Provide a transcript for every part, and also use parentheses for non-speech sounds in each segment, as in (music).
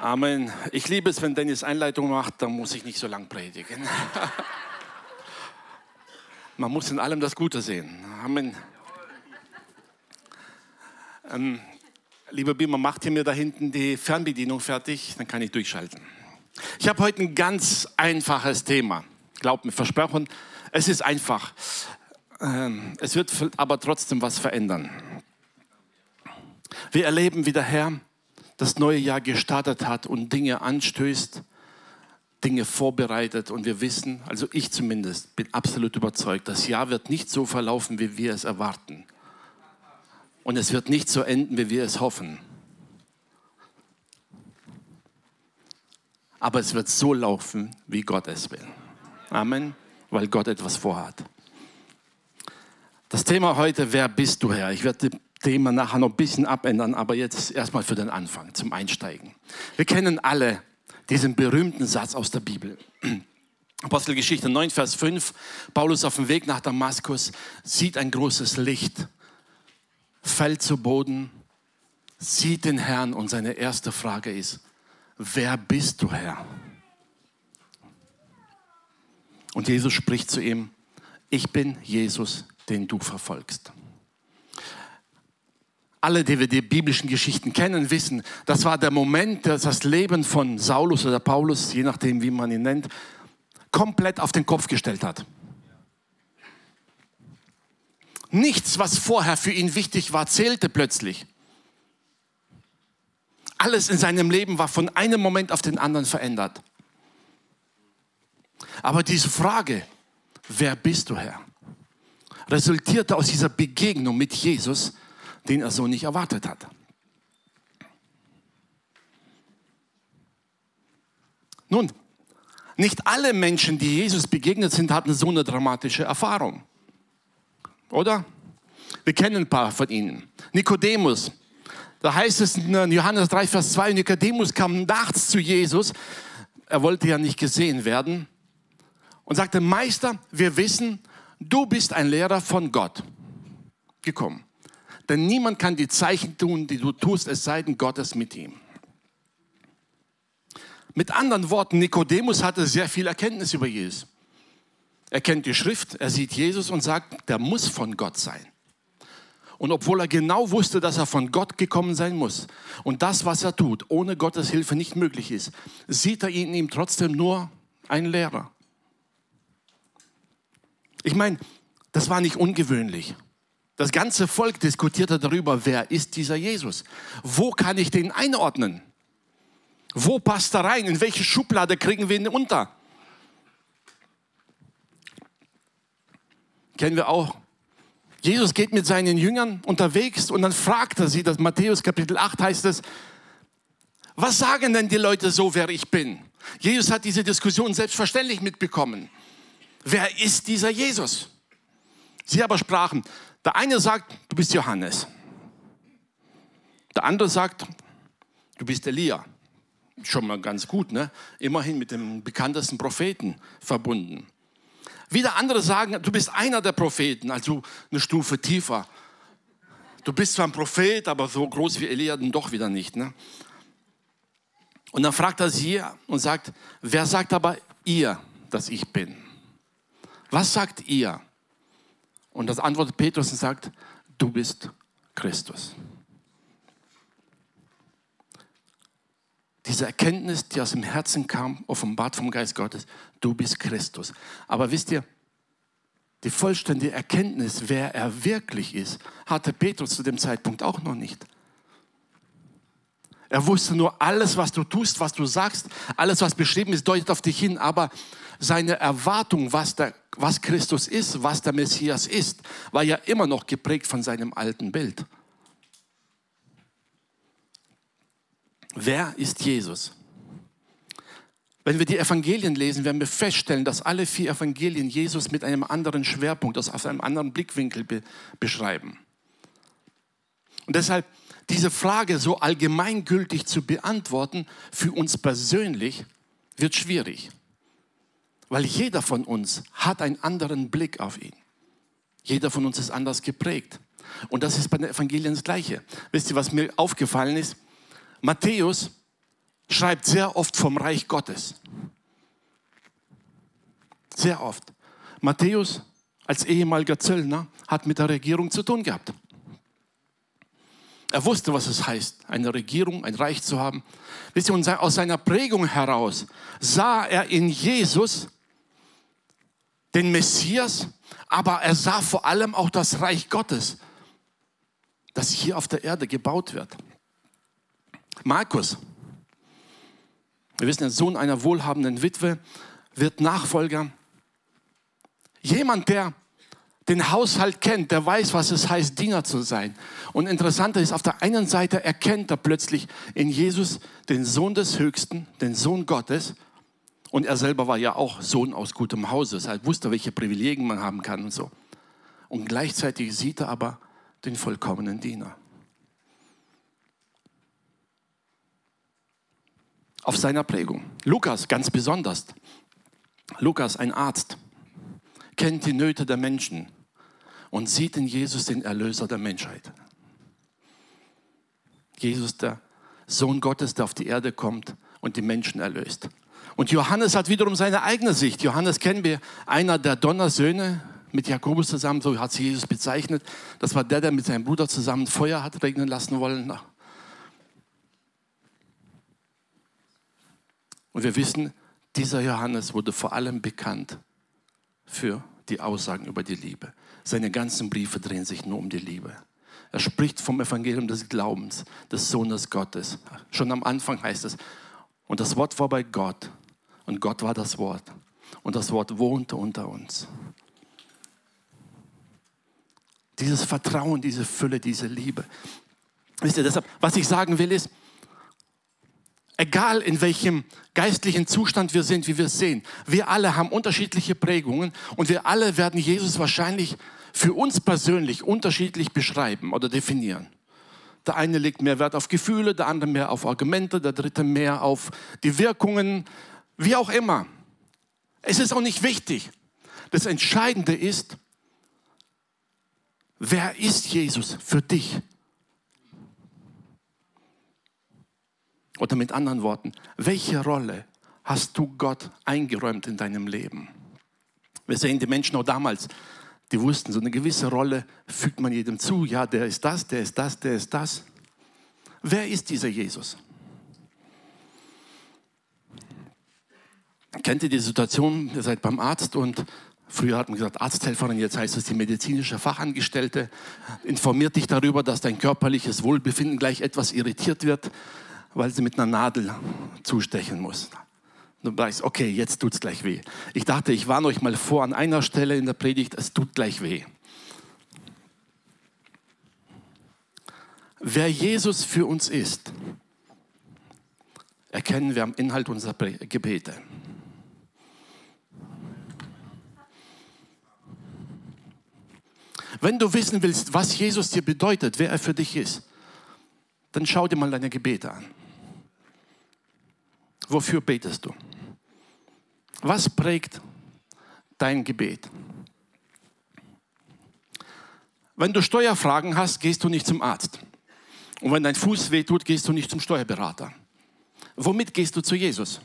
Amen. Ich liebe es, wenn Dennis Einleitung macht, dann muss ich nicht so lang predigen. (laughs) Man muss in allem das Gute sehen. Amen. Ähm, lieber Bima, macht ihr mir da hinten die Fernbedienung fertig? Dann kann ich durchschalten. Ich habe heute ein ganz einfaches Thema. Glaubt mir, versprochen, es ist einfach. Ähm, es wird aber trotzdem was verändern. Wir erleben, wie der Herr das neue Jahr gestartet hat und Dinge anstößt, Dinge vorbereitet und wir wissen, also ich zumindest bin absolut überzeugt, das Jahr wird nicht so verlaufen, wie wir es erwarten. Und es wird nicht so enden, wie wir es hoffen. Aber es wird so laufen, wie Gott es will. Amen, weil Gott etwas vorhat. Das Thema heute, wer bist du Herr? Ich werde Thema nachher noch ein bisschen abändern, aber jetzt erstmal für den Anfang, zum Einsteigen. Wir kennen alle diesen berühmten Satz aus der Bibel. (clears throat) Apostelgeschichte 9, Vers 5. Paulus auf dem Weg nach Damaskus sieht ein großes Licht, fällt zu Boden, sieht den Herrn und seine erste Frage ist, wer bist du Herr? Und Jesus spricht zu ihm, ich bin Jesus, den du verfolgst. Alle, die wir die biblischen Geschichten kennen, wissen, das war der Moment, dass das Leben von Saulus oder Paulus, je nachdem, wie man ihn nennt, komplett auf den Kopf gestellt hat. Nichts, was vorher für ihn wichtig war, zählte plötzlich. Alles in seinem Leben war von einem Moment auf den anderen verändert. Aber diese Frage, wer bist du Herr, resultierte aus dieser Begegnung mit Jesus, den er so nicht erwartet hat. Nun, nicht alle Menschen, die Jesus begegnet sind, hatten so eine dramatische Erfahrung. Oder? Wir kennen ein paar von ihnen. Nikodemus. Da heißt es in Johannes 3, Vers 2, Nikodemus kam nachts zu Jesus. Er wollte ja nicht gesehen werden. Und sagte, Meister, wir wissen, du bist ein Lehrer von Gott gekommen. Denn niemand kann die Zeichen tun, die du tust, es sei denn, Gott ist mit ihm. Mit anderen Worten, Nikodemus hatte sehr viel Erkenntnis über Jesus. Er kennt die Schrift, er sieht Jesus und sagt, der muss von Gott sein. Und obwohl er genau wusste, dass er von Gott gekommen sein muss und das, was er tut, ohne Gottes Hilfe nicht möglich ist, sieht er in ihm trotzdem nur einen Lehrer. Ich meine, das war nicht ungewöhnlich. Das ganze Volk diskutierte darüber, wer ist dieser Jesus? Wo kann ich den einordnen? Wo passt er rein? In welche Schublade kriegen wir ihn unter? Kennen wir auch. Jesus geht mit seinen Jüngern unterwegs und dann fragt er sie, das Matthäus Kapitel 8 heißt es, was sagen denn die Leute so, wer ich bin? Jesus hat diese Diskussion selbstverständlich mitbekommen. Wer ist dieser Jesus? Sie aber sprachen, der eine sagt, du bist Johannes. Der andere sagt, du bist Elia. Schon mal ganz gut, ne? Immerhin mit dem bekanntesten Propheten verbunden. Wieder andere sagen, du bist einer der Propheten, also eine Stufe tiefer. Du bist zwar ein Prophet, aber so groß wie Elia dann doch wieder nicht. Ne? Und dann fragt er sie und sagt, wer sagt aber ihr, dass ich bin? Was sagt ihr? Und das antwortet Petrus und sagt, du bist Christus. Diese Erkenntnis, die aus dem Herzen kam, offenbart vom Geist Gottes, du bist Christus. Aber wisst ihr, die vollständige Erkenntnis, wer er wirklich ist, hatte Petrus zu dem Zeitpunkt auch noch nicht. Er wusste nur, alles, was du tust, was du sagst, alles, was beschrieben ist, deutet auf dich hin. Aber seine Erwartung, was, der, was Christus ist, was der Messias ist, war ja immer noch geprägt von seinem alten Bild. Wer ist Jesus? Wenn wir die Evangelien lesen, werden wir feststellen, dass alle vier Evangelien Jesus mit einem anderen Schwerpunkt, aus einem anderen Blickwinkel be beschreiben. Und deshalb diese Frage so allgemeingültig zu beantworten, für uns persönlich, wird schwierig. Weil jeder von uns hat einen anderen Blick auf ihn. Jeder von uns ist anders geprägt. Und das ist bei den Evangelien das Gleiche. Wisst ihr, was mir aufgefallen ist? Matthäus schreibt sehr oft vom Reich Gottes. Sehr oft. Matthäus als ehemaliger Zöllner hat mit der Regierung zu tun gehabt. Er wusste, was es heißt, eine Regierung, ein Reich zu haben. Wisst ihr, aus seiner Prägung heraus sah er in Jesus den Messias, aber er sah vor allem auch das Reich Gottes, das hier auf der Erde gebaut wird. Markus, wir wissen, der Sohn einer wohlhabenden Witwe wird Nachfolger. Jemand, der den Haushalt kennt, der weiß, was es heißt, Diener zu sein. Und interessanter ist, auf der einen Seite erkennt er plötzlich in Jesus den Sohn des Höchsten, den Sohn Gottes. Und er selber war ja auch Sohn aus gutem Hause. Das heißt, wusste, welche Privilegien man haben kann und so. Und gleichzeitig sieht er aber den vollkommenen Diener. Auf seiner Prägung. Lukas ganz besonders. Lukas, ein Arzt, kennt die Nöte der Menschen und sieht in Jesus den Erlöser der Menschheit. Jesus, der Sohn Gottes, der auf die Erde kommt und die Menschen erlöst. Und Johannes hat wiederum seine eigene Sicht. Johannes kennen wir, einer der Donnersöhne mit Jakobus zusammen, so hat sie Jesus bezeichnet. Das war der, der mit seinem Bruder zusammen Feuer hat regnen lassen wollen. Und wir wissen, dieser Johannes wurde vor allem bekannt für die Aussagen über die Liebe. Seine ganzen Briefe drehen sich nur um die Liebe. Er spricht vom Evangelium des Glaubens, des Sohnes Gottes. Schon am Anfang heißt es, und das Wort war bei Gott und Gott war das Wort und das Wort wohnte unter uns. Dieses Vertrauen, diese Fülle, diese Liebe. Wisst ihr, deshalb, was ich sagen will, ist, Egal in welchem geistlichen Zustand wir sind, wie wir es sehen. Wir alle haben unterschiedliche Prägungen und wir alle werden Jesus wahrscheinlich für uns persönlich unterschiedlich beschreiben oder definieren. Der eine legt mehr Wert auf Gefühle, der andere mehr auf Argumente, der dritte mehr auf die Wirkungen, wie auch immer. Es ist auch nicht wichtig. Das Entscheidende ist, wer ist Jesus für dich? Oder mit anderen Worten, welche Rolle hast du Gott eingeräumt in deinem Leben? Wir sehen die Menschen auch damals, die wussten, so eine gewisse Rolle fügt man jedem zu. Ja, der ist das, der ist das, der ist das. Wer ist dieser Jesus? Kennt ihr die Situation, ihr seid beim Arzt und früher hat man gesagt Arzthelferin, jetzt heißt es die medizinische Fachangestellte, informiert dich darüber, dass dein körperliches Wohlbefinden gleich etwas irritiert wird weil sie mit einer Nadel zustechen muss. Du weißt, okay, jetzt tut es gleich weh. Ich dachte, ich warne euch mal vor an einer Stelle in der Predigt, es tut gleich weh. Wer Jesus für uns ist, erkennen wir am Inhalt unserer Gebete. Wenn du wissen willst, was Jesus dir bedeutet, wer er für dich ist, dann schau dir mal deine Gebete an. Wofür betest du? Was prägt dein Gebet? Wenn du Steuerfragen hast, gehst du nicht zum Arzt. Und wenn dein Fuß wehtut, gehst du nicht zum Steuerberater. Womit gehst du zu Jesus?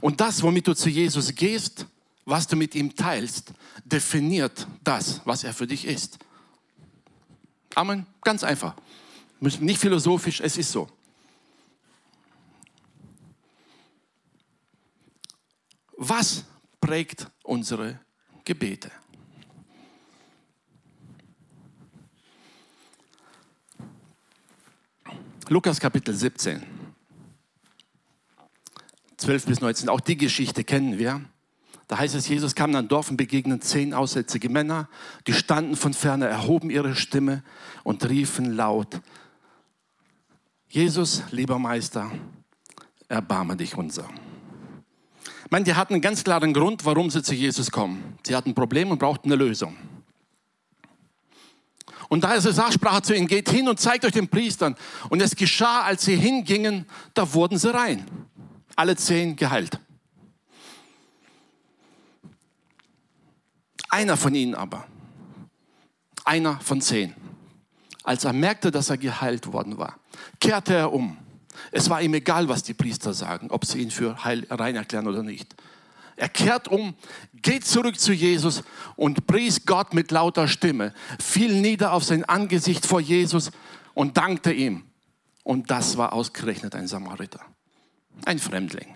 Und das, womit du zu Jesus gehst, was du mit ihm teilst, definiert das, was er für dich ist. Amen. Ganz einfach. Nicht philosophisch, es ist so. Was prägt unsere Gebete? Lukas Kapitel 17, 12 bis 19. Auch die Geschichte kennen wir. Da heißt es, Jesus kam in ein Dorf und begegnen zehn aussätzige Männer, die standen von ferne, erhoben ihre Stimme und riefen laut, Jesus, lieber Meister, erbarme dich unser. Ich meine, die hatten einen ganz klaren Grund, warum sie zu Jesus kommen. Sie hatten ein Problem und brauchten eine Lösung. Und da er sah, sprach er zu ihnen, geht hin und zeigt euch den Priestern. Und es geschah, als sie hingingen, da wurden sie rein. Alle zehn geheilt. Einer von ihnen aber, einer von zehn, als er merkte, dass er geheilt worden war, kehrte er um Es war ihm egal, was die Priester sagen, ob sie ihn für heil, rein erklären oder nicht. Er kehrt um, geht zurück zu Jesus und pries Gott mit lauter Stimme, fiel nieder auf sein Angesicht vor Jesus und dankte ihm. Und das war ausgerechnet ein Samariter, ein Fremdling.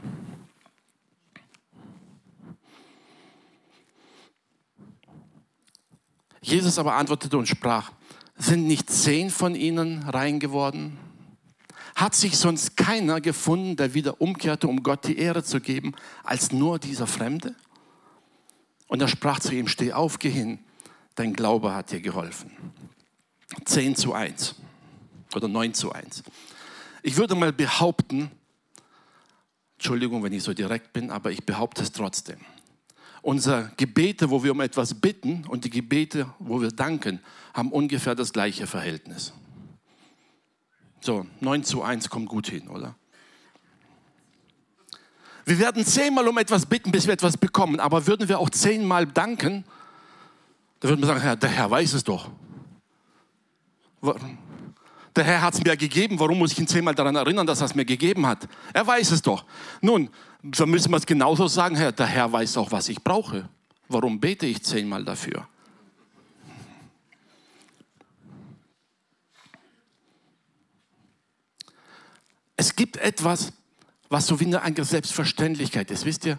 Jesus aber antwortete und sprach, sind nicht zehn von ihnen rein geworden? Hat sich sonst keiner gefunden, der wieder umkehrte, um Gott die Ehre zu geben, als nur dieser Fremde? Und er sprach zu ihm, steh auf, geh hin, dein Glaube hat dir geholfen. Zehn zu eins oder neun zu eins. Ich würde mal behaupten, Entschuldigung, wenn ich so direkt bin, aber ich behaupte es trotzdem unsere Gebete, wo wir um etwas bitten und die Gebete, wo wir danken, haben ungefähr das gleiche Verhältnis. So, 9 zu 1 kommt gut hin, oder? Wir werden zehnmal um etwas bitten, bis wir etwas bekommen, aber würden wir auch zehnmal danken, dann würden wir sagen, Herr, der Herr weiß es doch. Der Herr hat es mir gegeben, warum muss ich ihn zehnmal daran erinnern, dass er es mir gegeben hat? Er weiß es doch. Nun, dann müssen wir es genauso sagen, Herr, der Herr weiß auch, was ich brauche. Warum bete ich zehnmal dafür? Es gibt etwas, was so wie eine Selbstverständlichkeit ist. Wisst ihr,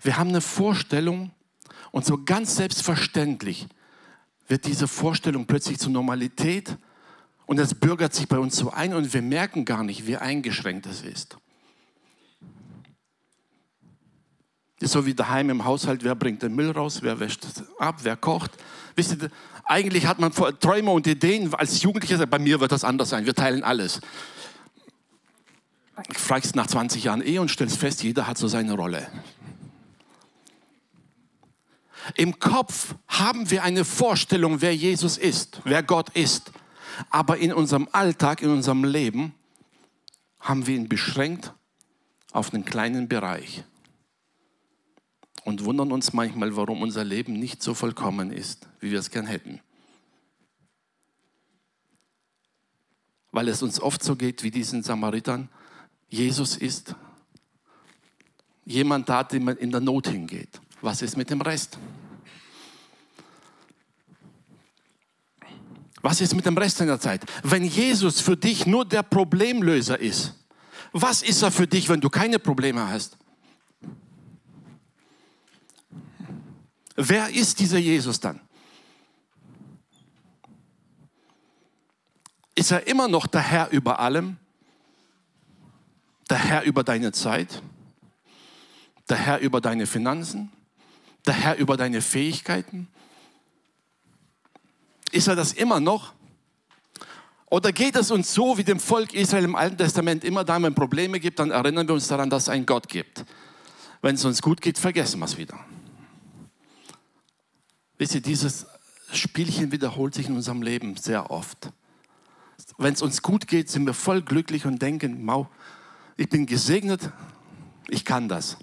wir haben eine Vorstellung und so ganz selbstverständlich wird diese Vorstellung plötzlich zur Normalität und es bürgert sich bei uns so ein und wir merken gar nicht, wie eingeschränkt es ist. ist so wie daheim im Haushalt, wer bringt den Müll raus, wer wäscht ab, wer kocht. Wisst ihr, eigentlich hat man Träume und Ideen als Jugendlicher, bei mir wird das anders sein, wir teilen alles. Ich fragst nach 20 Jahren Ehe und stellst fest, jeder hat so seine Rolle. Im Kopf haben wir eine Vorstellung, wer Jesus ist, wer Gott ist. Aber in unserem Alltag, in unserem Leben haben wir ihn beschränkt auf einen kleinen Bereich und wundern uns manchmal, warum unser Leben nicht so vollkommen ist, wie wir es gern hätten. Weil es uns oft so geht wie diesen Samaritern. Jesus ist jemand da, dem man in der Not hingeht. Was ist mit dem Rest? Was ist mit dem Rest in der Zeit? Wenn Jesus für dich nur der Problemlöser ist, was ist er für dich, wenn du keine Probleme hast? Wer ist dieser Jesus dann? Ist er immer noch der Herr über allem? Der Herr über deine Zeit? Der Herr über deine Finanzen? Der Herr über deine Fähigkeiten? Ist er das immer noch? Oder geht es uns so wie dem Volk Israel im Alten Testament immer da, wenn Probleme gibt, dann erinnern wir uns daran, dass es einen Gott gibt. Wenn es uns gut geht, vergessen wir es wieder. Wisst ihr, dieses Spielchen wiederholt sich in unserem Leben sehr oft. Wenn es uns gut geht, sind wir voll glücklich und denken, Mau, ich bin gesegnet, ich kann das.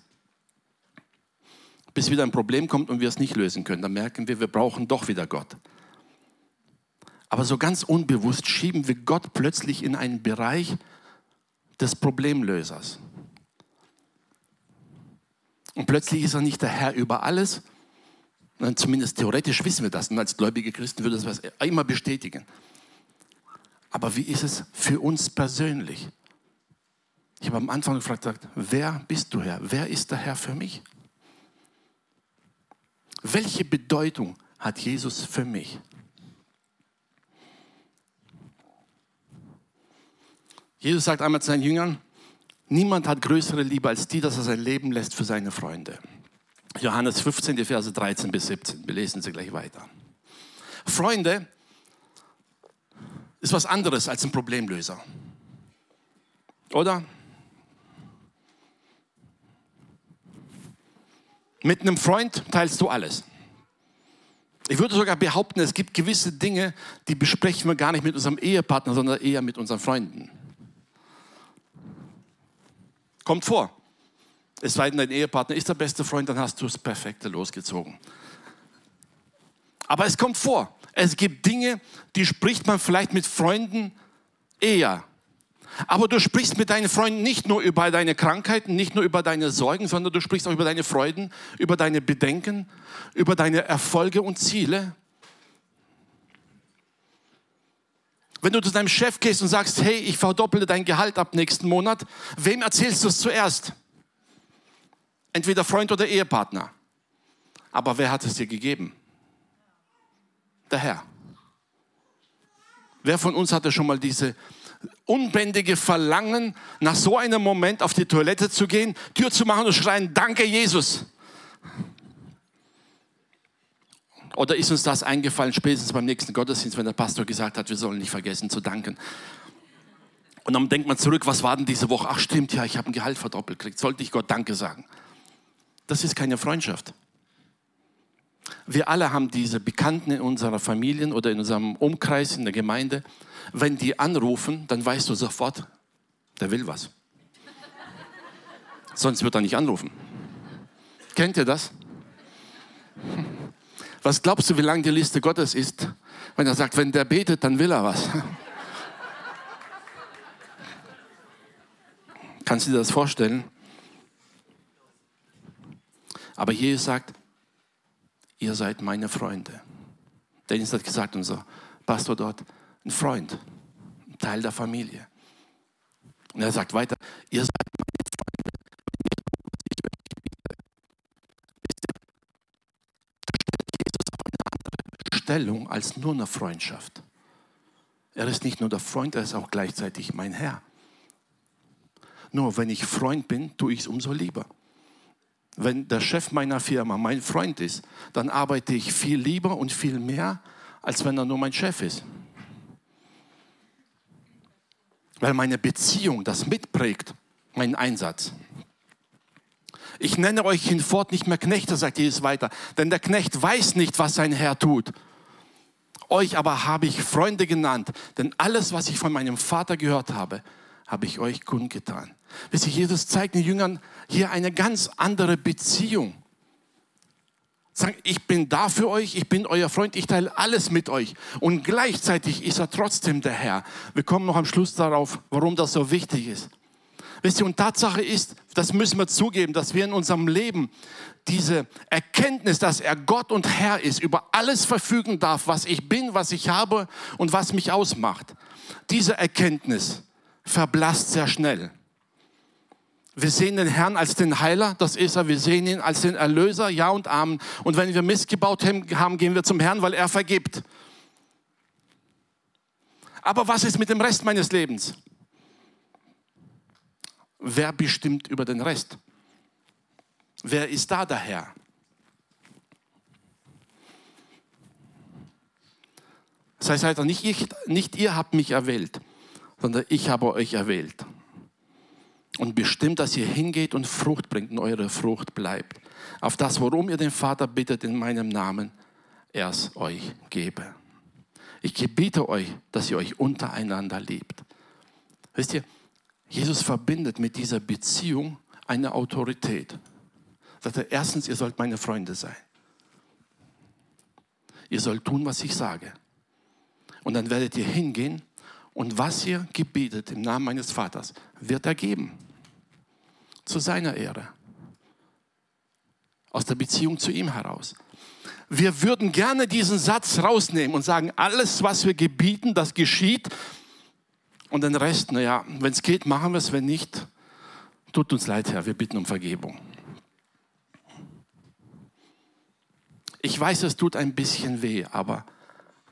Bis wieder ein Problem kommt und wir es nicht lösen können, dann merken wir, wir brauchen doch wieder Gott. Aber so ganz unbewusst schieben wir Gott plötzlich in einen Bereich des Problemlösers. Und plötzlich ist er nicht der Herr über alles, Zumindest theoretisch wissen wir das. Und als gläubige Christen würde das immer bestätigen. Aber wie ist es für uns persönlich? Ich habe am Anfang gefragt, wer bist du Herr? Wer ist der Herr für mich? Welche Bedeutung hat Jesus für mich? Jesus sagt einmal zu seinen Jüngern, niemand hat größere Liebe als die, dass er sein Leben lässt für seine Freunde. Johannes 15, die Verse 13 bis 17. Wir lesen sie gleich weiter. Freunde ist was anderes als ein Problemlöser. Oder? Mit einem Freund teilst du alles. Ich würde sogar behaupten, es gibt gewisse Dinge, die besprechen wir gar nicht mit unserem Ehepartner, sondern eher mit unseren Freunden. Kommt vor es sei denn, dein Ehepartner ist der beste Freund, dann hast du das Perfekte losgezogen. Aber es kommt vor. Es gibt Dinge, die spricht man vielleicht mit Freunden eher Aber du sprichst mit deinen Freunden nicht nur über deine Krankheiten, nicht nur über deine Sorgen, sondern du sprichst auch über deine Freuden, über deine Bedenken, über deine Erfolge und Ziele. Wenn du zu deinem Chef gehst und sagst, hey, ich verdopple dein Gehalt ab nächsten Monat, wem erzählst du es zuerst? Entweder Freund oder Ehepartner. Aber wer hat es dir gegeben? Der Herr. Wer von uns hatte schon mal diese unbändige Verlangen, nach so einem Moment auf die Toilette zu gehen, Tür zu machen und schreien, danke Jesus. Oder ist uns das eingefallen, spätestens beim nächsten Gottesdienst, wenn der Pastor gesagt hat, wir sollen nicht vergessen zu danken. Und dann denkt man zurück, was war denn diese Woche? Ach stimmt, ja, ich habe ein Gehalt verdoppelt gekriegt. Sollte ich Gott Danke sagen? Das ist keine Freundschaft. Wir alle haben diese Bekannten in unserer Familien oder in unserem Umkreis, in der Gemeinde. Wenn die anrufen, dann weißt du sofort, der will was. Sonst wird er nicht anrufen. Kennt ihr das? Was glaubst du, wie lang die Liste Gottes ist? Wenn er sagt, wenn der betet, dann will er was. Kannst du dir das vorstellen? Aber Jesus sagt, ihr seid meine Freunde. Dennis hat gesagt, unser Pastor dort, ein Freund, ein Teil der Familie. Und er sagt weiter, ihr seid meine Freunde. Ich Jesus auf eine andere Stellung als nur eine Freundschaft. Er ist nicht nur der Freund, er ist auch gleichzeitig mein Herr. Nur wenn ich Freund bin, tue ich es umso lieber. Wenn der Chef meiner Firma mein Freund ist, dann arbeite ich viel lieber und viel mehr, als wenn er nur mein Chef ist. Weil meine Beziehung das mitprägt, meinen Einsatz. Ich nenne euch hinfort nicht mehr Knechte, sagt Jesus weiter, denn der Knecht weiß nicht, was sein Herr tut. Euch aber habe ich Freunde genannt, denn alles, was ich von meinem Vater gehört habe, habe ich euch kundgetan. Wisst ihr, Jesus zeigt den Jüngern hier eine ganz andere Beziehung. Sagen, ich bin da für euch, ich bin euer Freund, ich teile alles mit euch. Und gleichzeitig ist er trotzdem der Herr. Wir kommen noch am Schluss darauf, warum das so wichtig ist. Wisst ihr, und Tatsache ist, das müssen wir zugeben, dass wir in unserem Leben diese Erkenntnis, dass er Gott und Herr ist, über alles verfügen darf, was ich bin, was ich habe und was mich ausmacht. Diese Erkenntnis verblasst sehr schnell. Wir sehen den Herrn als den Heiler, das ist er. Wir sehen ihn als den Erlöser, ja und Amen. Und wenn wir Mist gebaut haben, gehen wir zum Herrn, weil er vergibt. Aber was ist mit dem Rest meines Lebens? Wer bestimmt über den Rest? Wer ist da der Herr? Das heißt also nicht, ich, nicht ihr habt mich erwählt, sondern ich habe euch erwählt und bestimmt, dass ihr hingeht und Frucht bringt und eure Frucht bleibt. Auf das, worum ihr den Vater bittet in meinem Namen, er es euch gebe. Ich gebiete euch, dass ihr euch untereinander liebt. Wisst ihr, Jesus verbindet mit dieser Beziehung eine Autorität. Sagt er, erstens, ihr sollt meine Freunde sein. Ihr sollt tun, was ich sage. Und dann werdet ihr hingehen und was ihr gebietet im Namen meines Vaters, wird er geben. Zu seiner Ehre. Aus der Beziehung zu ihm heraus. Wir würden gerne diesen Satz rausnehmen und sagen, alles, was wir gebieten, das geschieht. Und den Rest, naja, wenn es geht, machen wir es. Wenn nicht, tut uns leid, Herr, wir bitten um Vergebung. Ich weiß, es tut ein bisschen weh, aber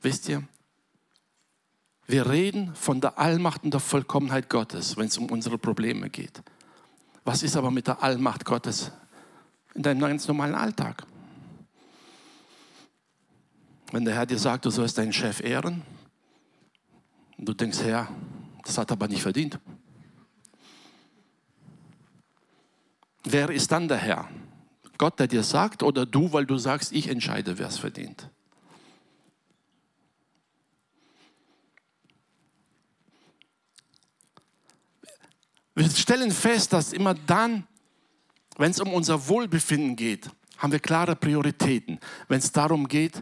wisst ihr, wir reden von der Allmacht und der Vollkommenheit Gottes, wenn es um unsere Probleme geht. Was ist aber mit der Allmacht Gottes in deinem ganz normalen Alltag? Wenn der Herr dir sagt, du sollst deinen Chef ehren, und du denkst, Herr, das hat er aber nicht verdient. Wer ist dann der Herr? Gott, der dir sagt, oder du, weil du sagst, ich entscheide, wer es verdient? Wir stellen fest, dass immer dann, wenn es um unser Wohlbefinden geht, haben wir klare Prioritäten. Wenn es darum geht,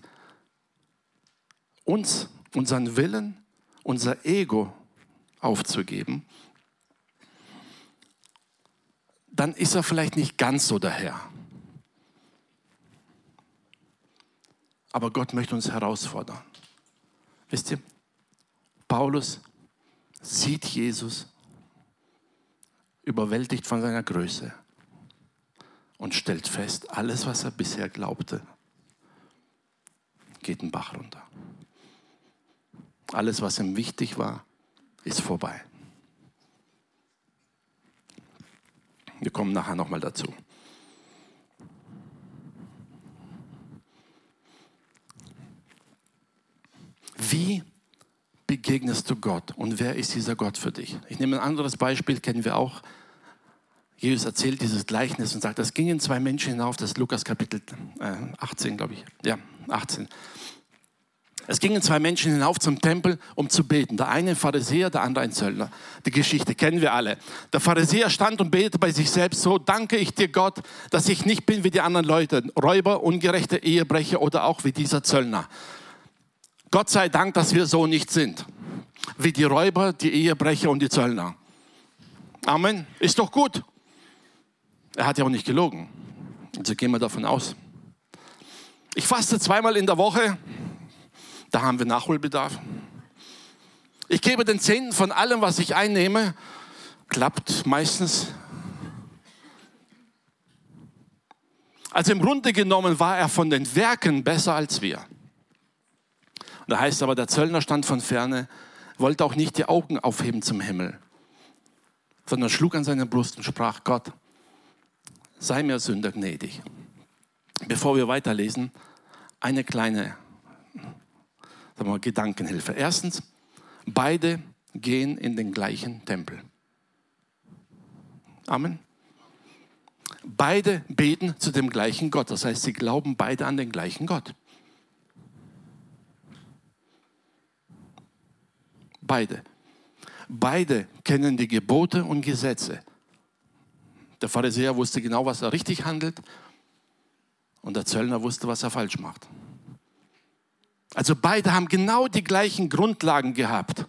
uns, unseren Willen, unser Ego aufzugeben, dann ist er vielleicht nicht ganz so der Herr. Aber Gott möchte uns herausfordern. Wisst ihr, Paulus sieht Jesus überwältigt von seiner Größe und stellt fest, alles, was er bisher glaubte, geht den Bach runter. Alles, was ihm wichtig war, ist vorbei. Wir kommen nachher nochmal dazu. Wie begegnest du Gott und wer ist dieser Gott für dich? Ich nehme ein anderes Beispiel, kennen wir auch. Jesus erzählt dieses Gleichnis und sagt, es gingen zwei Menschen hinauf, das ist Lukas Kapitel 18, äh, glaube ich. Ja, 18. Es gingen zwei Menschen hinauf zum Tempel, um zu beten. Der eine ein Pharisäer, der andere ein Zöllner. Die Geschichte kennen wir alle. Der Pharisäer stand und betete bei sich selbst so, danke ich dir Gott, dass ich nicht bin wie die anderen Leute, Räuber, ungerechte Ehebrecher oder auch wie dieser Zöllner. Gott sei Dank, dass wir so nicht sind. Wie die Räuber, die Ehebrecher und die Zöllner. Amen. Ist doch gut. Er hat ja auch nicht gelogen. Also gehen wir davon aus. Ich faste zweimal in der Woche. Da haben wir Nachholbedarf. Ich gebe den Zehnten von allem, was ich einnehme. Klappt meistens. Also im Grunde genommen war er von den Werken besser als wir. Da heißt aber, der Zöllner stand von ferne, wollte auch nicht die Augen aufheben zum Himmel, sondern schlug an seine Brust und sprach, Gott, sei mir Sünder gnädig. Bevor wir weiterlesen, eine kleine sagen wir, Gedankenhilfe. Erstens, beide gehen in den gleichen Tempel. Amen. Beide beten zu dem gleichen Gott. Das heißt, sie glauben beide an den gleichen Gott. Beide. Beide kennen die Gebote und Gesetze. Der Pharisäer wusste genau, was er richtig handelt und der Zöllner wusste, was er falsch macht. Also beide haben genau die gleichen Grundlagen gehabt.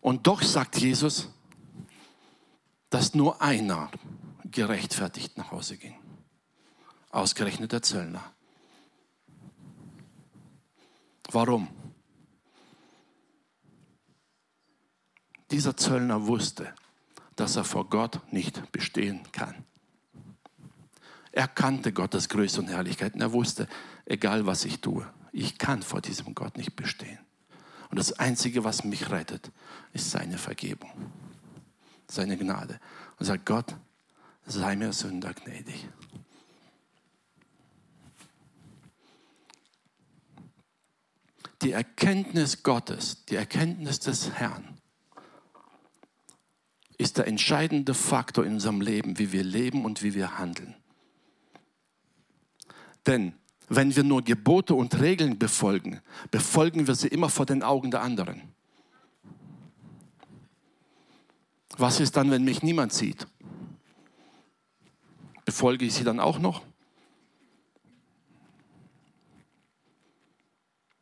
Und doch sagt Jesus, dass nur einer gerechtfertigt nach Hause ging. Ausgerechnet der Zöllner. Warum? Dieser Zöllner wusste, dass er vor Gott nicht bestehen kann. Er kannte Gottes Größe und Herrlichkeit und er wusste, egal was ich tue, ich kann vor diesem Gott nicht bestehen. Und das Einzige, was mich rettet, ist seine Vergebung, seine Gnade. Und sagt Gott, sei mir Sünder gnädig. Die Erkenntnis Gottes, die Erkenntnis des Herrn ist der entscheidende Faktor in unserem Leben, wie wir leben und wie wir handeln. Denn wenn wir nur Gebote und Regeln befolgen, befolgen wir sie immer vor den Augen der anderen. Was ist dann, wenn mich niemand sieht? Befolge ich sie dann auch noch?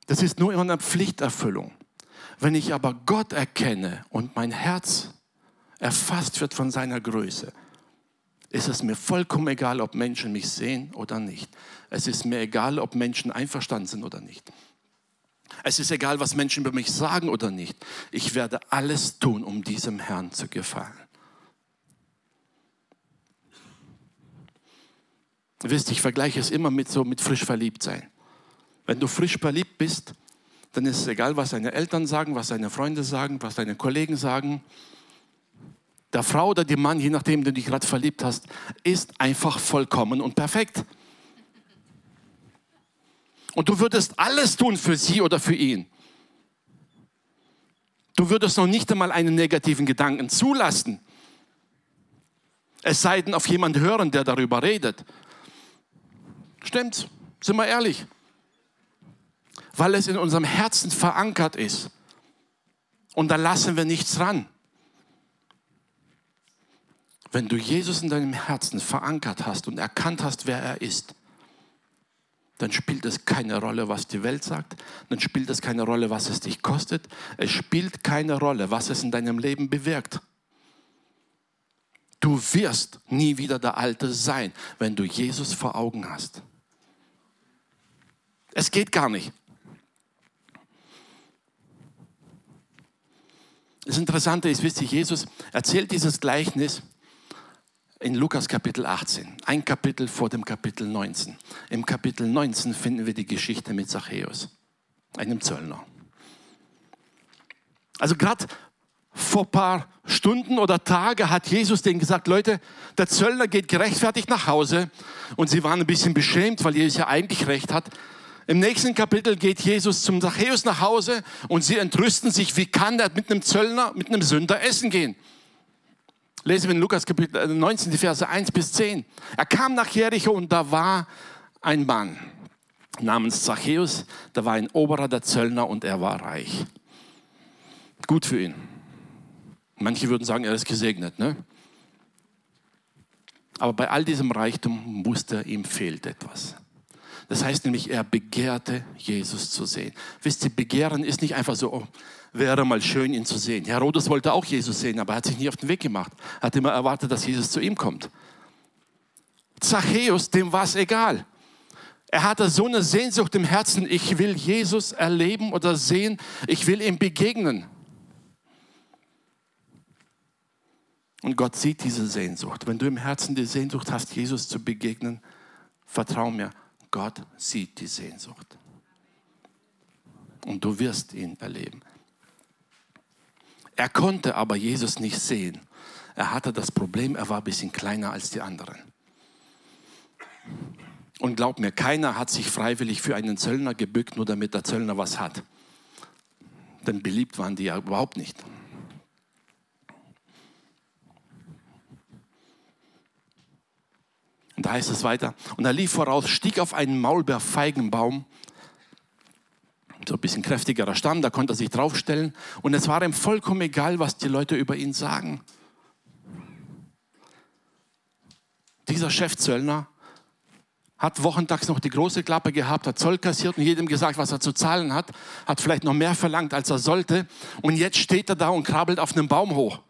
Das ist nur eine Pflichterfüllung. Wenn ich aber Gott erkenne und mein Herz erfasst wird von seiner Größe, ist es mir vollkommen egal, ob Menschen mich sehen oder nicht. Es ist mir egal, ob Menschen einverstanden sind oder nicht. Es ist egal, was Menschen über mich sagen oder nicht. Ich werde alles tun, um diesem Herrn zu gefallen. Wisst, ich vergleiche es immer mit so mit frisch verliebt sein. Wenn du frisch verliebt bist, dann ist es egal, was deine Eltern sagen, was deine Freunde sagen, was deine Kollegen sagen der Frau oder dem Mann, je nachdem du dich gerade verliebt hast, ist einfach vollkommen und perfekt. Und du würdest alles tun für sie oder für ihn. Du würdest noch nicht einmal einen negativen Gedanken zulassen. Es sei denn, auf jemanden hören, der darüber redet. Stimmt's? Sind wir ehrlich? Weil es in unserem Herzen verankert ist. Und da lassen wir nichts ran. Wenn du Jesus in deinem Herzen verankert hast und erkannt hast, wer er ist, dann spielt es keine Rolle, was die Welt sagt, dann spielt es keine Rolle, was es dich kostet, es spielt keine Rolle, was es in deinem Leben bewirkt. Du wirst nie wieder der Alte sein, wenn du Jesus vor Augen hast. Es geht gar nicht. Das Interessante ist, wisst ihr, Jesus erzählt dieses Gleichnis in Lukas Kapitel 18, ein Kapitel vor dem Kapitel 19. Im Kapitel 19 finden wir die Geschichte mit Zachäus, einem Zöllner. Also gerade vor paar Stunden oder Tage hat Jesus denen gesagt, Leute, der Zöllner geht gerechtfertigt nach Hause und sie waren ein bisschen beschämt, weil Jesus ja eigentlich recht hat. Im nächsten Kapitel geht Jesus zum Zachäus nach Hause und sie entrüsten sich, wie kann er mit einem Zöllner, mit einem Sünder essen gehen? Lesen wir in Lukas Kapitel 19, die Verse 1 bis 10. Er kam nach Jericho und da war ein Mann namens Zachäus, der war ein Oberer der Zöllner und er war reich. Gut für ihn. Manche würden sagen, er ist gesegnet. Ne? Aber bei all diesem Reichtum wusste ihm fehlt etwas. Das heißt nämlich, er begehrte, Jesus zu sehen. Wisst ihr, Begehren ist nicht einfach so, oh, wäre mal schön, ihn zu sehen. Herodes wollte auch Jesus sehen, aber er hat sich nie auf den Weg gemacht. Er hat immer erwartet, dass Jesus zu ihm kommt. Zachäus, dem war es egal. Er hatte so eine Sehnsucht im Herzen, ich will Jesus erleben oder sehen, ich will ihm begegnen. Und Gott sieht diese Sehnsucht. Wenn du im Herzen die Sehnsucht hast, Jesus zu begegnen, vertrau mir, Gott sieht die Sehnsucht. Und du wirst ihn erleben. Er konnte aber Jesus nicht sehen. Er hatte das Problem, er war ein bisschen kleiner als die anderen. Und glaub mir, keiner hat sich freiwillig für einen Zöllner gebückt, nur damit der Zöllner was hat. Denn beliebt waren die ja überhaupt nicht. Und da heißt es weiter, und er lief voraus, stieg auf einen Maulbeerfeigenbaum, so ein bisschen kräftigerer Stamm, da konnte er sich draufstellen. Und es war ihm vollkommen egal, was die Leute über ihn sagen. Dieser Chefzöllner hat wochentags noch die große Klappe gehabt, hat Zoll kassiert und jedem gesagt, was er zu zahlen hat, hat vielleicht noch mehr verlangt, als er sollte. Und jetzt steht er da und krabbelt auf einem Baum hoch.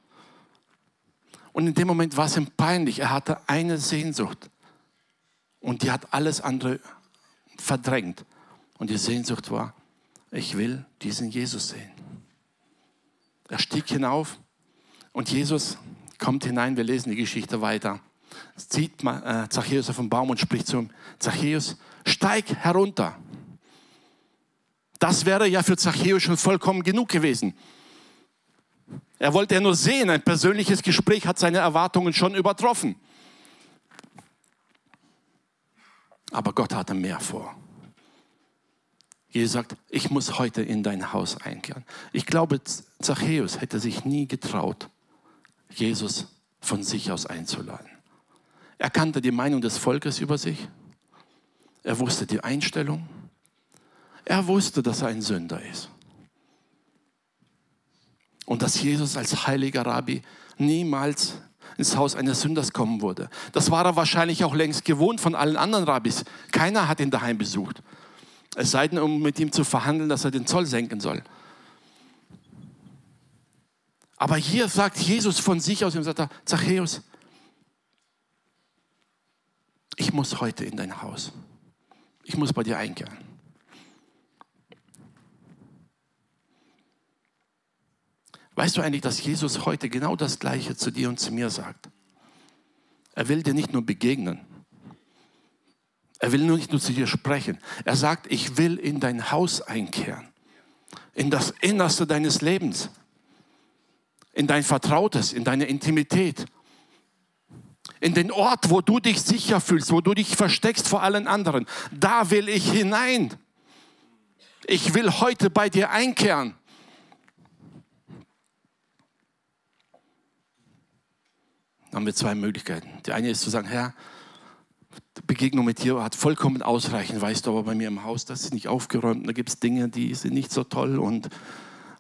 Und in dem Moment war es ihm peinlich. Er hatte eine Sehnsucht. Und die hat alles andere verdrängt. Und die Sehnsucht war, ich will diesen Jesus sehen. Er stieg hinauf und Jesus kommt hinein. Wir lesen die Geschichte weiter. Zieht äh, Zachäus auf den Baum und spricht zu ihm: Zachäus, steig herunter. Das wäre ja für Zachäus schon vollkommen genug gewesen. Er wollte ja nur sehen, ein persönliches Gespräch hat seine Erwartungen schon übertroffen. Aber Gott hatte mehr vor. Jesus sagt, ich muss heute in dein Haus einkehren. Ich glaube, Zachäus hätte sich nie getraut, Jesus von sich aus einzuladen. Er kannte die Meinung des Volkes über sich. Er wusste die Einstellung. Er wusste, dass er ein Sünder ist. Und dass Jesus als heiliger Rabbi niemals ins Haus eines Sünders kommen würde. Das war er wahrscheinlich auch längst gewohnt von allen anderen Rabbis. Keiner hat ihn daheim besucht. Es sei denn, um mit ihm zu verhandeln, dass er den Zoll senken soll. Aber hier sagt Jesus von sich aus, ihm sagt er, Zachäus, ich muss heute in dein Haus. Ich muss bei dir einkehren. Weißt du eigentlich, dass Jesus heute genau das Gleiche zu dir und zu mir sagt? Er will dir nicht nur begegnen. Er will nur nicht nur zu dir sprechen. Er sagt, ich will in dein Haus einkehren. In das Innerste deines Lebens. In dein Vertrautes, in deine Intimität. In den Ort, wo du dich sicher fühlst, wo du dich versteckst vor allen anderen. Da will ich hinein. Ich will heute bei dir einkehren. haben wir zwei Möglichkeiten. Die eine ist zu sagen, Herr, Begegnung mit dir hat vollkommen ausreichend, weißt du, aber bei mir im Haus, das ist nicht aufgeräumt, da gibt es Dinge, die sind nicht so toll und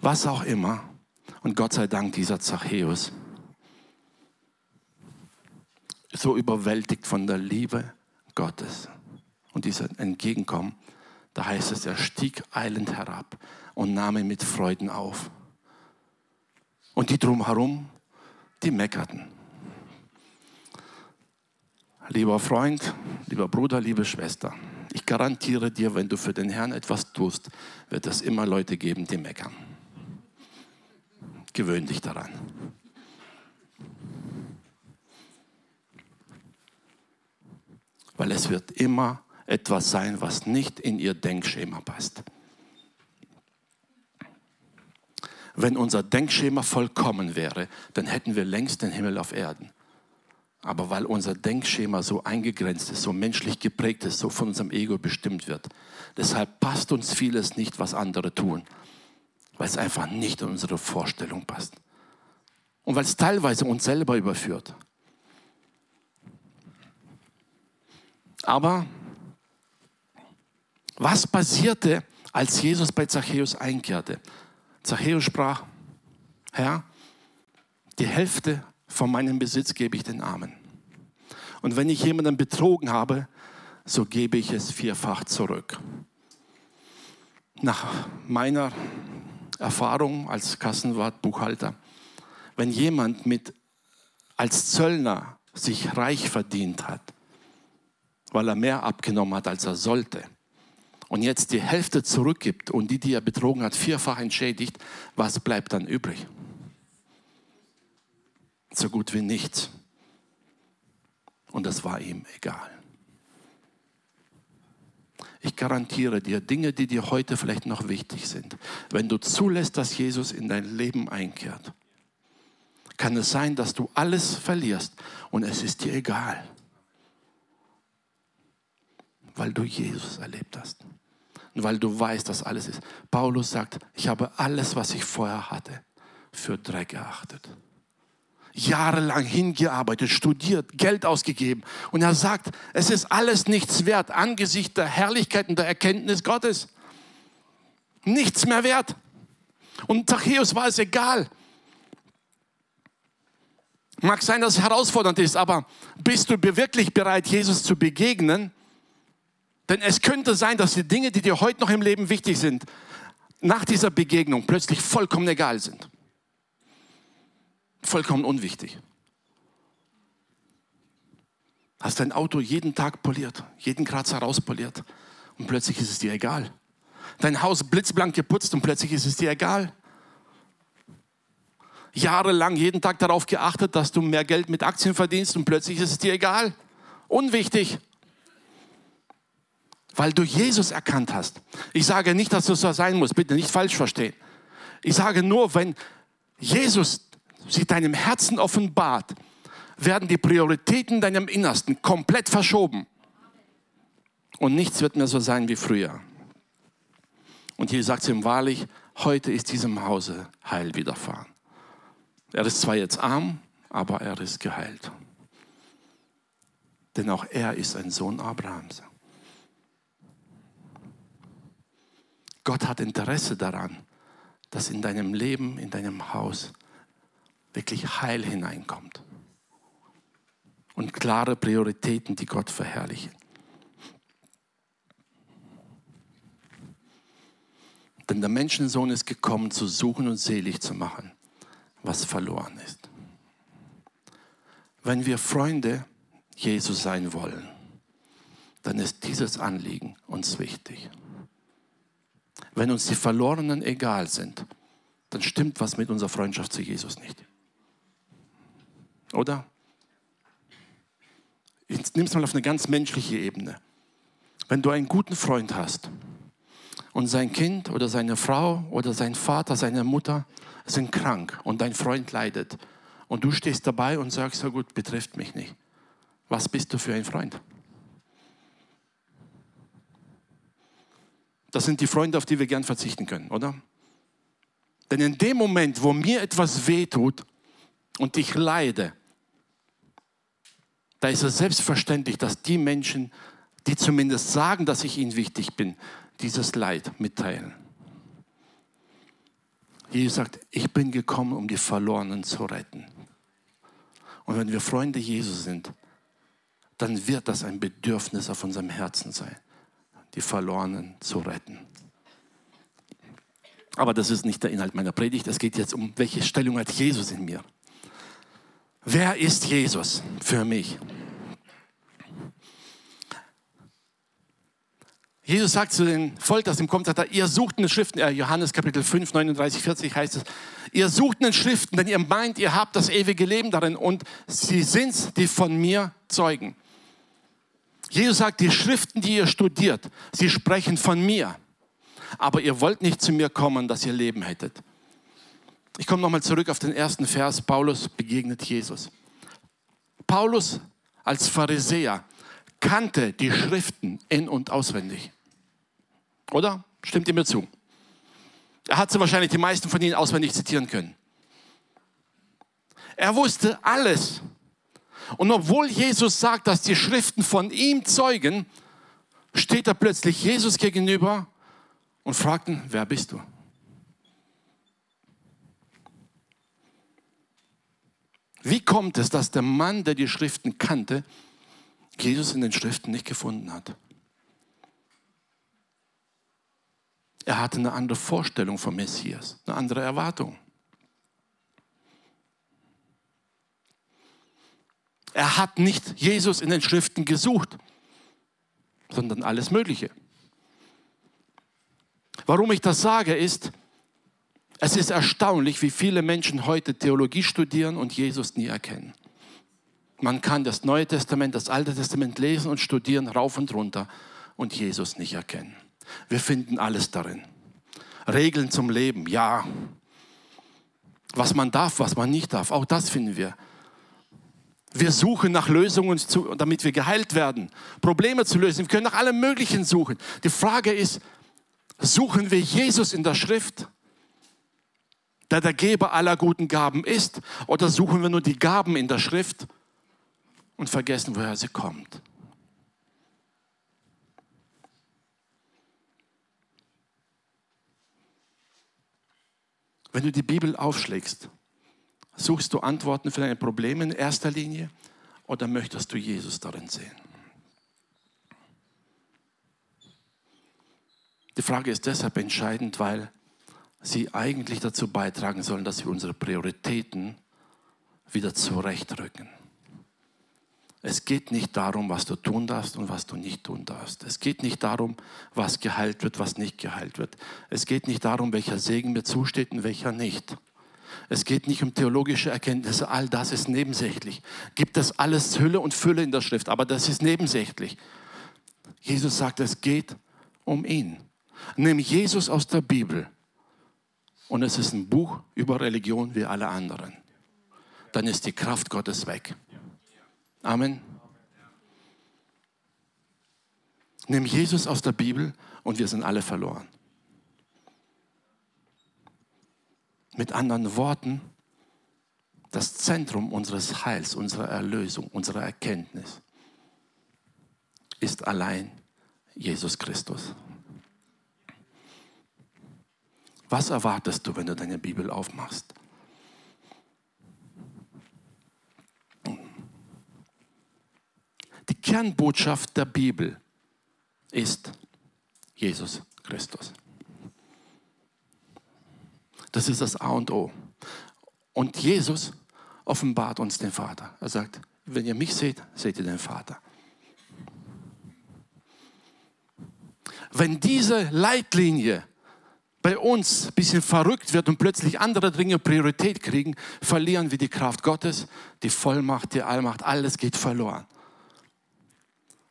was auch immer. Und Gott sei Dank, dieser Zachäus, so überwältigt von der Liebe Gottes und diesem Entgegenkommen, da heißt es, er stieg eilend herab und nahm ihn mit Freuden auf. Und die drumherum, die meckerten. Lieber Freund, lieber Bruder, liebe Schwester, ich garantiere dir, wenn du für den Herrn etwas tust, wird es immer Leute geben, die meckern. Gewöhn dich daran. Weil es wird immer etwas sein, was nicht in ihr Denkschema passt. Wenn unser Denkschema vollkommen wäre, dann hätten wir längst den Himmel auf Erden. Aber weil unser Denkschema so eingegrenzt ist, so menschlich geprägt ist, so von unserem Ego bestimmt wird, deshalb passt uns vieles nicht, was andere tun, weil es einfach nicht in unsere Vorstellung passt. Und weil es teilweise uns selber überführt. Aber was passierte, als Jesus bei Zachäus einkehrte? Zachäus sprach, Herr, die Hälfte von meinem Besitz gebe ich den Armen. Und wenn ich jemanden betrogen habe, so gebe ich es vierfach zurück. Nach meiner Erfahrung als Kassenwart, Buchhalter, wenn jemand mit, als Zöllner sich reich verdient hat, weil er mehr abgenommen hat, als er sollte, und jetzt die Hälfte zurückgibt und die, die er betrogen hat, vierfach entschädigt, was bleibt dann übrig? So gut wie nichts. Und das war ihm egal. Ich garantiere dir, Dinge, die dir heute vielleicht noch wichtig sind, wenn du zulässt, dass Jesus in dein Leben einkehrt, kann es sein, dass du alles verlierst und es ist dir egal, weil du Jesus erlebt hast und weil du weißt, dass alles ist. Paulus sagt, ich habe alles, was ich vorher hatte, für Dreck erachtet. Jahrelang hingearbeitet, studiert, Geld ausgegeben. Und er sagt, es ist alles nichts wert angesichts der Herrlichkeit und der Erkenntnis Gottes. Nichts mehr wert. Und Zachäus war es egal. Mag sein, dass es herausfordernd ist, aber bist du wirklich bereit, Jesus zu begegnen? Denn es könnte sein, dass die Dinge, die dir heute noch im Leben wichtig sind, nach dieser Begegnung plötzlich vollkommen egal sind. Vollkommen unwichtig. Hast dein Auto jeden Tag poliert, jeden Kratzer rauspoliert und plötzlich ist es dir egal. Dein Haus blitzblank geputzt und plötzlich ist es dir egal. Jahrelang jeden Tag darauf geachtet, dass du mehr Geld mit Aktien verdienst und plötzlich ist es dir egal. Unwichtig weil du Jesus erkannt hast. Ich sage nicht, dass es so sein muss, bitte nicht falsch verstehen. Ich sage nur, wenn Jesus sich deinem Herzen offenbart, werden die Prioritäten deinem Innersten komplett verschoben. Und nichts wird mehr so sein wie früher. Und hier sagt es ihm wahrlich, heute ist diesem Hause Heil widerfahren. Er ist zwar jetzt arm, aber er ist geheilt. Denn auch er ist ein Sohn Abrahams. Gott hat Interesse daran, dass in deinem Leben, in deinem Haus wirklich Heil hineinkommt. Und klare Prioritäten, die Gott verherrlichen. Denn der Menschensohn ist gekommen, zu suchen und selig zu machen, was verloren ist. Wenn wir Freunde Jesus sein wollen, dann ist dieses Anliegen uns wichtig. Wenn uns die Verlorenen egal sind, dann stimmt was mit unserer Freundschaft zu Jesus nicht. Oder? Ich nehme es mal auf eine ganz menschliche Ebene. Wenn du einen guten Freund hast und sein Kind oder seine Frau oder sein Vater, seine Mutter sind krank und dein Freund leidet und du stehst dabei und sagst, so gut, betrifft mich nicht. Was bist du für ein Freund? Das sind die Freunde, auf die wir gern verzichten können, oder? Denn in dem Moment, wo mir etwas wehtut und ich leide, da ist es selbstverständlich, dass die Menschen, die zumindest sagen, dass ich ihnen wichtig bin, dieses Leid mitteilen. Jesus sagt, ich bin gekommen, um die Verlorenen zu retten. Und wenn wir Freunde Jesus sind, dann wird das ein Bedürfnis auf unserem Herzen sein die Verlorenen zu retten. Aber das ist nicht der Inhalt meiner Predigt. Es geht jetzt um, welche Stellung hat Jesus in mir. Wer ist Jesus für mich? Jesus sagt zu den Volk, das ihm kommt, sagt er, ihr sucht in den Schriften, äh, Johannes Kapitel 5, 39, 40 heißt es, ihr sucht in den Schriften, denn ihr meint, ihr habt das ewige Leben darin und sie sind's, die von mir zeugen. Jesus sagt, die Schriften, die ihr studiert, sie sprechen von mir, aber ihr wollt nicht zu mir kommen, dass ihr Leben hättet. Ich komme nochmal zurück auf den ersten Vers. Paulus begegnet Jesus. Paulus als Pharisäer kannte die Schriften in und auswendig. Oder? Stimmt ihr mir zu? Er hat sie wahrscheinlich die meisten von ihnen auswendig zitieren können. Er wusste alles. Und obwohl Jesus sagt, dass die Schriften von ihm zeugen, steht er plötzlich Jesus gegenüber und fragt ihn, wer bist du? Wie kommt es, dass der Mann, der die Schriften kannte, Jesus in den Schriften nicht gefunden hat? Er hatte eine andere Vorstellung vom Messias, eine andere Erwartung. Er hat nicht Jesus in den Schriften gesucht, sondern alles Mögliche. Warum ich das sage, ist, es ist erstaunlich, wie viele Menschen heute Theologie studieren und Jesus nie erkennen. Man kann das Neue Testament, das Alte Testament lesen und studieren rauf und runter und Jesus nicht erkennen. Wir finden alles darin. Regeln zum Leben, ja. Was man darf, was man nicht darf, auch das finden wir. Wir suchen nach Lösungen, damit wir geheilt werden, Probleme zu lösen. Wir können nach allem Möglichen suchen. Die Frage ist, suchen wir Jesus in der Schrift, der der Geber aller guten Gaben ist, oder suchen wir nur die Gaben in der Schrift und vergessen, woher sie kommt? Wenn du die Bibel aufschlägst, suchst du Antworten für deine Probleme in erster Linie oder möchtest du Jesus darin sehen? Die Frage ist deshalb entscheidend, weil sie eigentlich dazu beitragen sollen, dass wir unsere Prioritäten wieder zurechtrücken. Es geht nicht darum, was du tun darfst und was du nicht tun darfst. Es geht nicht darum, was geheilt wird, was nicht geheilt wird. Es geht nicht darum, welcher Segen mir zusteht und welcher nicht. Es geht nicht um theologische Erkenntnisse, all das ist nebensächlich. Gibt es alles Hülle und Fülle in der Schrift, aber das ist nebensächlich. Jesus sagt, es geht um ihn. Nimm Jesus aus der Bibel und es ist ein Buch über Religion wie alle anderen. Dann ist die Kraft Gottes weg. Amen. Nimm Jesus aus der Bibel und wir sind alle verloren. Mit anderen Worten, das Zentrum unseres Heils, unserer Erlösung, unserer Erkenntnis ist allein Jesus Christus. Was erwartest du, wenn du deine Bibel aufmachst? Die Kernbotschaft der Bibel ist Jesus Christus. Das ist das A und O. Und Jesus offenbart uns den Vater. Er sagt, wenn ihr mich seht, seht ihr den Vater. Wenn diese Leitlinie bei uns ein bisschen verrückt wird und plötzlich andere Dinge Priorität kriegen, verlieren wir die Kraft Gottes, die Vollmacht, die Allmacht, alles geht verloren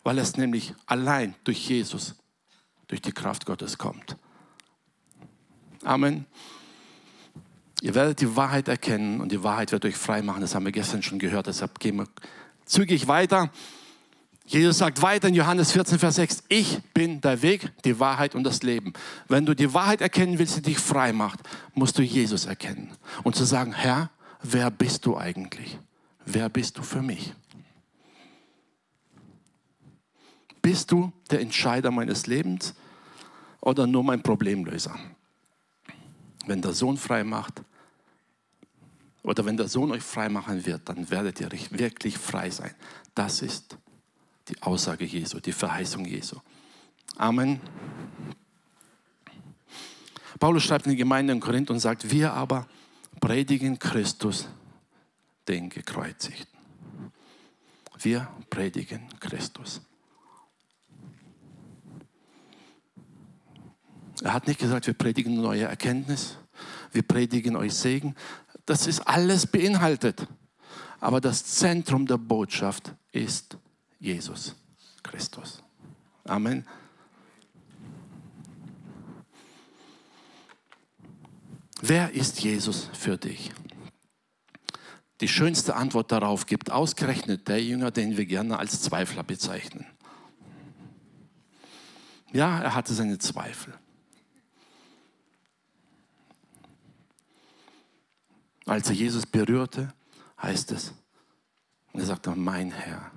weil es nämlich allein durch Jesus, durch die Kraft Gottes kommt. Amen. Ihr werdet die Wahrheit erkennen und die Wahrheit wird euch frei machen. Das haben wir gestern schon gehört, deshalb gehen wir zügig weiter. Jesus sagt weiter in Johannes 14, Vers 6, ich bin der Weg, die Wahrheit und das Leben. Wenn du die Wahrheit erkennen willst, die dich frei macht, musst du Jesus erkennen. Und zu sagen, Herr, wer bist du eigentlich? Wer bist du für mich? Bist du der Entscheider meines Lebens oder nur mein Problemlöser? Wenn der Sohn frei macht oder wenn der Sohn euch frei machen wird, dann werdet ihr wirklich frei sein. Das ist die Aussage Jesu, die Verheißung Jesu. Amen. Paulus schreibt in die Gemeinde in Korinth und sagt, wir aber predigen Christus, den Gekreuzigten. Wir predigen Christus. Er hat nicht gesagt, wir predigen neue Erkenntnis, wir predigen euch Segen. Das ist alles beinhaltet. Aber das Zentrum der Botschaft ist Jesus Christus. Amen. Wer ist Jesus für dich? Die schönste Antwort darauf gibt ausgerechnet der Jünger, den wir gerne als Zweifler bezeichnen. Ja, er hatte seine Zweifel. Als er Jesus berührte, heißt es, und er sagte, mein Herr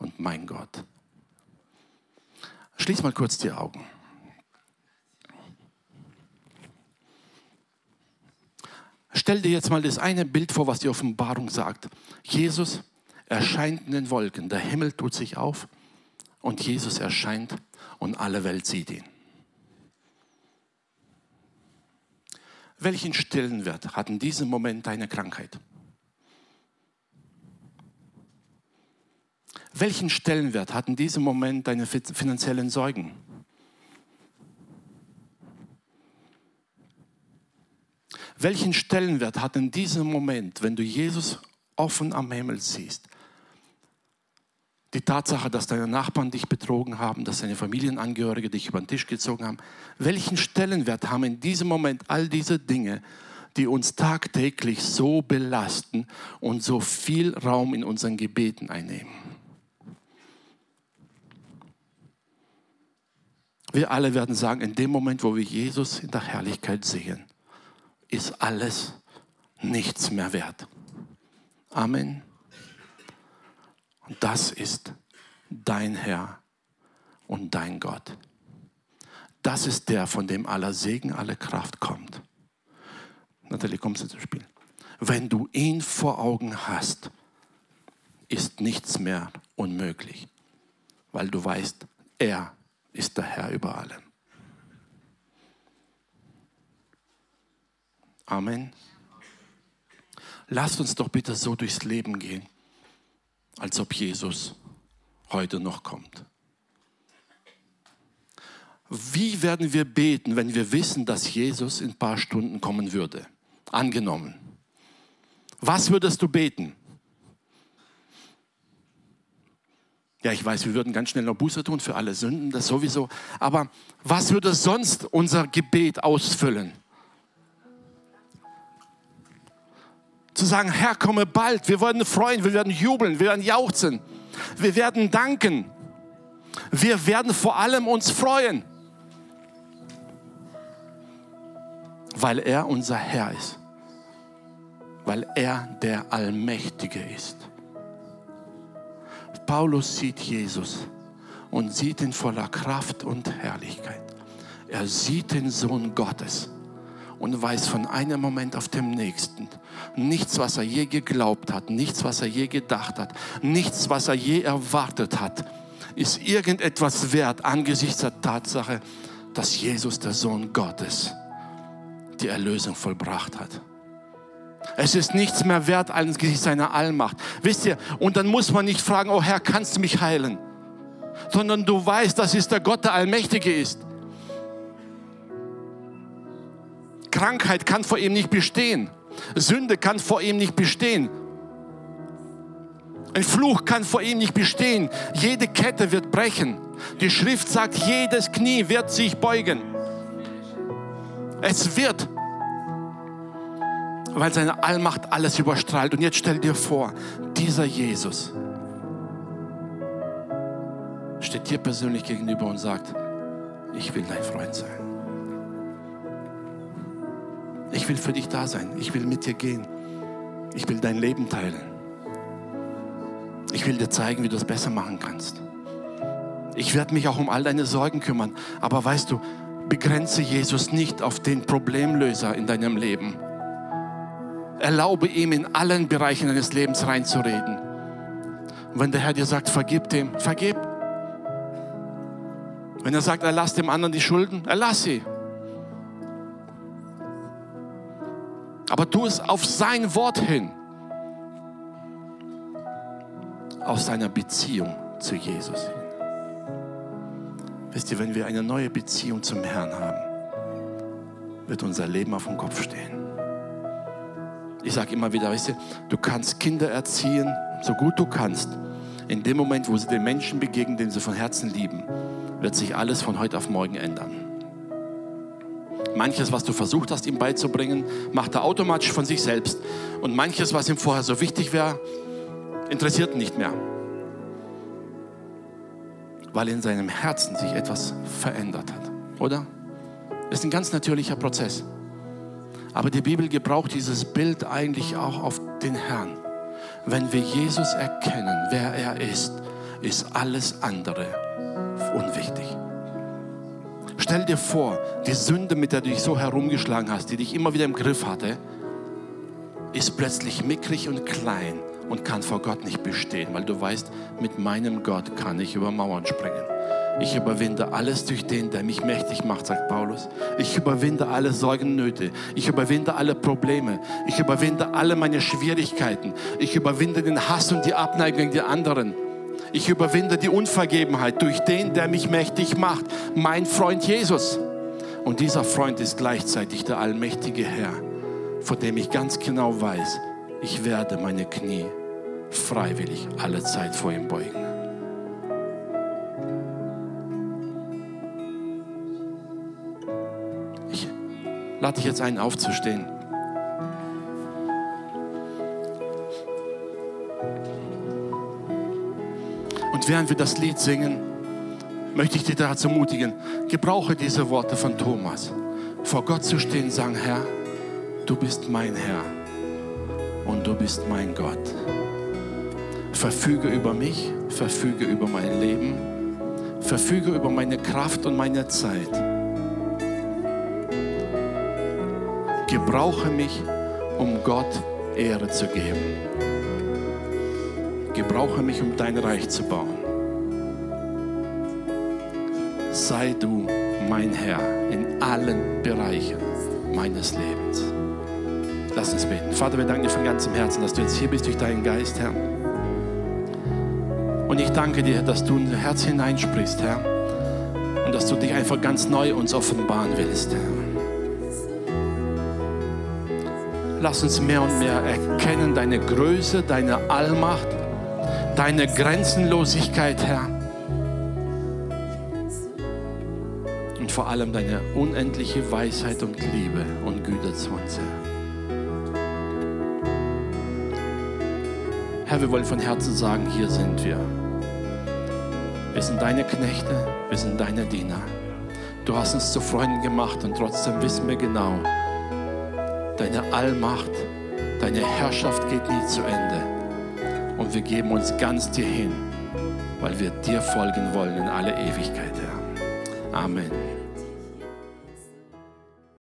und mein Gott. Schließ mal kurz die Augen. Stell dir jetzt mal das eine Bild vor, was die Offenbarung sagt. Jesus erscheint in den Wolken, der Himmel tut sich auf und Jesus erscheint und alle Welt sieht ihn. Welchen Stellenwert hat in diesem Moment deine Krankheit? Welchen Stellenwert hat in diesem Moment deine finanziellen Sorgen? Welchen Stellenwert hat in diesem Moment, wenn du Jesus offen am Himmel siehst, die Tatsache, dass deine Nachbarn dich betrogen haben, dass deine Familienangehörige dich über den Tisch gezogen haben, welchen Stellenwert haben in diesem Moment all diese Dinge, die uns tagtäglich so belasten und so viel Raum in unseren Gebeten einnehmen? Wir alle werden sagen, in dem Moment, wo wir Jesus in der Herrlichkeit sehen, ist alles nichts mehr wert. Amen. Und das ist dein Herr und dein Gott. Das ist der, von dem aller Segen, alle Kraft kommt. Nathalie, kommst du zu spielen? Wenn du ihn vor Augen hast, ist nichts mehr unmöglich, weil du weißt, er ist der Herr über allem. Amen. Lasst uns doch bitte so durchs Leben gehen, als ob Jesus heute noch kommt. Wie werden wir beten, wenn wir wissen, dass Jesus in ein paar Stunden kommen würde? Angenommen. Was würdest du beten? Ja, ich weiß, wir würden ganz schnell noch Buße tun für alle Sünden, das sowieso. Aber was würde sonst unser Gebet ausfüllen? zu sagen, Herr, komme bald. Wir werden freuen, wir werden jubeln, wir werden jauchzen, wir werden danken. Wir werden vor allem uns freuen, weil er unser Herr ist, weil er der Allmächtige ist. Paulus sieht Jesus und sieht ihn voller Kraft und Herrlichkeit. Er sieht den Sohn Gottes und weiß von einem Moment auf dem nächsten, nichts, was er je geglaubt hat, nichts, was er je gedacht hat, nichts, was er je erwartet hat, ist irgendetwas wert angesichts der Tatsache, dass Jesus, der Sohn Gottes, die Erlösung vollbracht hat. Es ist nichts mehr wert angesichts seiner Allmacht. Wisst ihr, und dann muss man nicht fragen, oh Herr, kannst du mich heilen? Sondern du weißt, dass es der Gott, der Allmächtige ist. Krankheit kann vor ihm nicht bestehen. Sünde kann vor ihm nicht bestehen. Ein Fluch kann vor ihm nicht bestehen. Jede Kette wird brechen. Die Schrift sagt, jedes Knie wird sich beugen. Es wird, weil seine Allmacht alles überstrahlt. Und jetzt stell dir vor, dieser Jesus steht dir persönlich gegenüber und sagt, ich will dein Freund sein. Ich will für dich da sein. Ich will mit dir gehen. Ich will dein Leben teilen. Ich will dir zeigen, wie du es besser machen kannst. Ich werde mich auch um all deine Sorgen kümmern. Aber weißt du, begrenze Jesus nicht auf den Problemlöser in deinem Leben. Erlaube ihm in allen Bereichen deines Lebens reinzureden. Und wenn der Herr dir sagt, vergib dem, vergib. Wenn er sagt, erlass dem anderen die Schulden, erlass sie. Aber tu es auf sein Wort hin. Aus seiner Beziehung zu Jesus hin. Wisst ihr, wenn wir eine neue Beziehung zum Herrn haben, wird unser Leben auf dem Kopf stehen. Ich sage immer wieder, weißt du, du kannst Kinder erziehen, so gut du kannst. In dem Moment, wo sie den Menschen begegnen, den sie von Herzen lieben, wird sich alles von heute auf morgen ändern. Manches, was du versucht hast, ihm beizubringen, macht er automatisch von sich selbst. Und manches, was ihm vorher so wichtig wäre, interessiert ihn nicht mehr. Weil in seinem Herzen sich etwas verändert hat. Oder? Das ist ein ganz natürlicher Prozess. Aber die Bibel gebraucht dieses Bild eigentlich auch auf den Herrn. Wenn wir Jesus erkennen, wer er ist, ist alles andere unwichtig. Stell dir vor, die Sünde, mit der du dich so herumgeschlagen hast, die dich immer wieder im Griff hatte, ist plötzlich mickrig und klein und kann vor Gott nicht bestehen, weil du weißt, mit meinem Gott kann ich über Mauern springen. Ich überwinde alles durch den, der mich mächtig macht, sagt Paulus. Ich überwinde alle Sorgen, Nöte. Ich überwinde alle Probleme. Ich überwinde alle meine Schwierigkeiten. Ich überwinde den Hass und die Abneigung gegen die anderen. Ich überwinde die Unvergebenheit durch den, der mich mächtig macht, mein Freund Jesus. Und dieser Freund ist gleichzeitig der allmächtige Herr, vor dem ich ganz genau weiß, ich werde meine Knie freiwillig alle Zeit vor ihm beugen. Lade dich jetzt ein, aufzustehen. Und während wir das Lied singen, möchte ich dich dazu ermutigen, gebrauche diese Worte von Thomas. Vor Gott zu stehen, sagen, Herr, du bist mein Herr und du bist mein Gott. Verfüge über mich, verfüge über mein Leben, verfüge über meine Kraft und meine Zeit. Gebrauche mich, um Gott Ehre zu geben. Gebrauche mich, um dein Reich zu bauen. Sei du mein Herr in allen Bereichen meines Lebens. Lass uns beten. Vater, wir danken dir von ganzem Herzen, dass du jetzt hier bist durch deinen Geist, Herr. Und ich danke dir, dass du in unser Herz hineinsprichst, Herr. Und dass du dich einfach ganz neu uns offenbaren willst, Herr. Lass uns mehr und mehr erkennen deine Größe, deine Allmacht, deine Grenzenlosigkeit, Herr. Und vor allem deine unendliche Weisheit und Liebe und Güte zu uns, Herr. Herr, wir wollen von Herzen sagen, hier sind wir. Wir sind deine Knechte, wir sind deine Diener. Du hast uns zu Freunden gemacht und trotzdem wissen wir genau, deine Allmacht, deine Herrschaft geht nie zu Ende. Und wir geben uns ganz dir hin, weil wir dir folgen wollen in alle Ewigkeit, Herr. Amen.